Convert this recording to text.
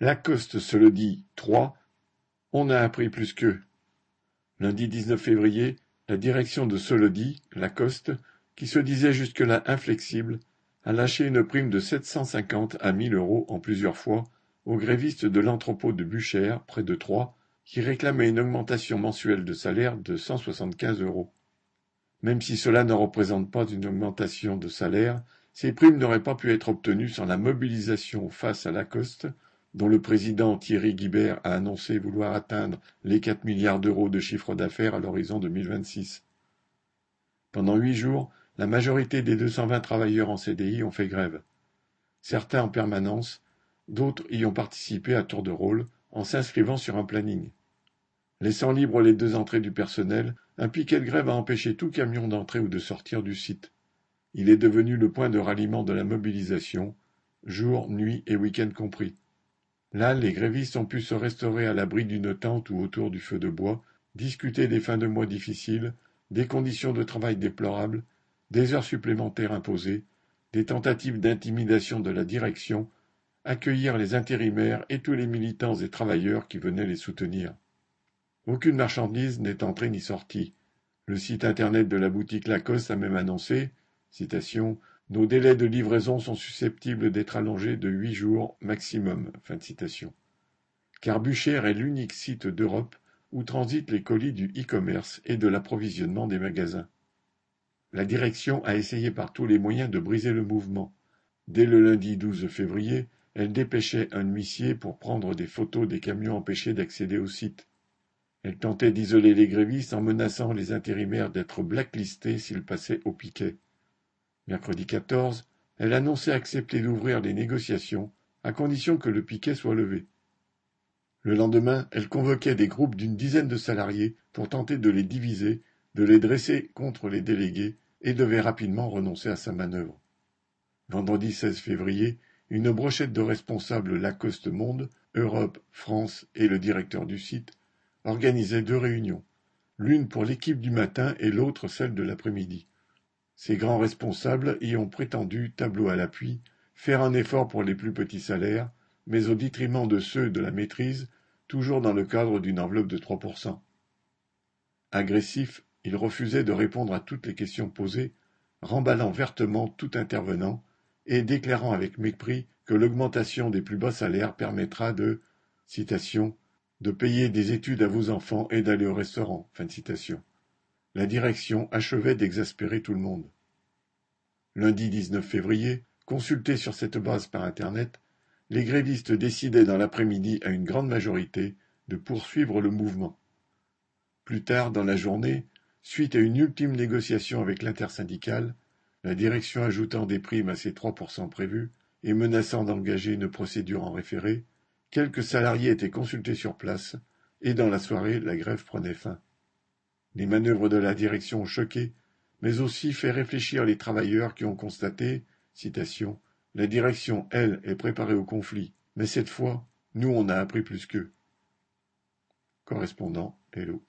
Lacoste se le dit on a appris plus qu'eux. Lundi 19 février, la direction de Solodi, Lacoste, qui se disait jusque-là inflexible, a lâché une prime de 750 à 1000 euros en plusieurs fois aux grévistes de l'entrepôt de Buchères, près de Troyes, qui réclamaient une augmentation mensuelle de salaire de 175 euros. Même si cela ne représente pas une augmentation de salaire, ces primes n'auraient pas pu être obtenues sans la mobilisation face à Lacoste, dont le président Thierry Guibert a annoncé vouloir atteindre les 4 milliards d'euros de chiffre d'affaires à l'horizon 2026. Pendant huit jours, la majorité des 220 travailleurs en CDI ont fait grève. Certains en permanence, d'autres y ont participé à tour de rôle en s'inscrivant sur un planning. Laissant libre les deux entrées du personnel, un piquet de grève a empêché tout camion d'entrer ou de sortir du site. Il est devenu le point de ralliement de la mobilisation, jour, nuit et week-end compris. Là, les grévistes ont pu se restaurer à l'abri d'une tente ou autour du feu de bois, discuter des fins de mois difficiles, des conditions de travail déplorables, des heures supplémentaires imposées, des tentatives d'intimidation de la direction, accueillir les intérimaires et tous les militants et travailleurs qui venaient les soutenir. Aucune marchandise n'est entrée ni sortie. Le site internet de la boutique Lacoste a même annoncé citation, Nos délais de livraison sont susceptibles d'être allongés de huit jours maximum. Car Buchère est l'unique site d'Europe où transitent les colis du e-commerce et de l'approvisionnement des magasins. La direction a essayé par tous les moyens de briser le mouvement. Dès le lundi 12 février, elle dépêchait un huissier pour prendre des photos des camions empêchés d'accéder au site. Elle tentait d'isoler les grévistes en menaçant les intérimaires d'être blacklistés s'ils passaient au piquet. Mercredi 14, elle annonçait accepter d'ouvrir les négociations à condition que le piquet soit levé. Le lendemain, elle convoquait des groupes d'une dizaine de salariés pour tenter de les diviser, de les dresser contre les délégués et devait rapidement renoncer à sa manœuvre. Vendredi 16 février, une brochette de responsables Lacoste Monde, Europe, France et le directeur du site organisait deux réunions, l'une pour l'équipe du matin et l'autre celle de l'après-midi. Ces grands responsables y ont prétendu, tableau à l'appui, faire un effort pour les plus petits salaires, mais au détriment de ceux de la maîtrise, toujours dans le cadre d'une enveloppe de 3%. Agressif, il refusait de répondre à toutes les questions posées, remballant vertement tout intervenant et déclarant avec mépris que l'augmentation des plus bas salaires permettra de citation, de payer des études à vos enfants et d'aller au restaurant. La direction achevait d'exaspérer tout le monde. Lundi 19 février, consultés sur cette base par Internet, les grévistes décidaient dans l'après-midi à une grande majorité de poursuivre le mouvement. Plus tard dans la journée, suite à une ultime négociation avec l'intersyndicale, la direction ajoutant des primes à ses 3% prévus et menaçant d'engager une procédure en référé, Quelques salariés étaient consultés sur place, et dans la soirée, la grève prenait fin. Les manœuvres de la direction ont choqué, mais aussi fait réfléchir les travailleurs qui ont constaté, La direction, elle, est préparée au conflit, mais cette fois, nous on a appris plus qu'eux. Correspondant Hello.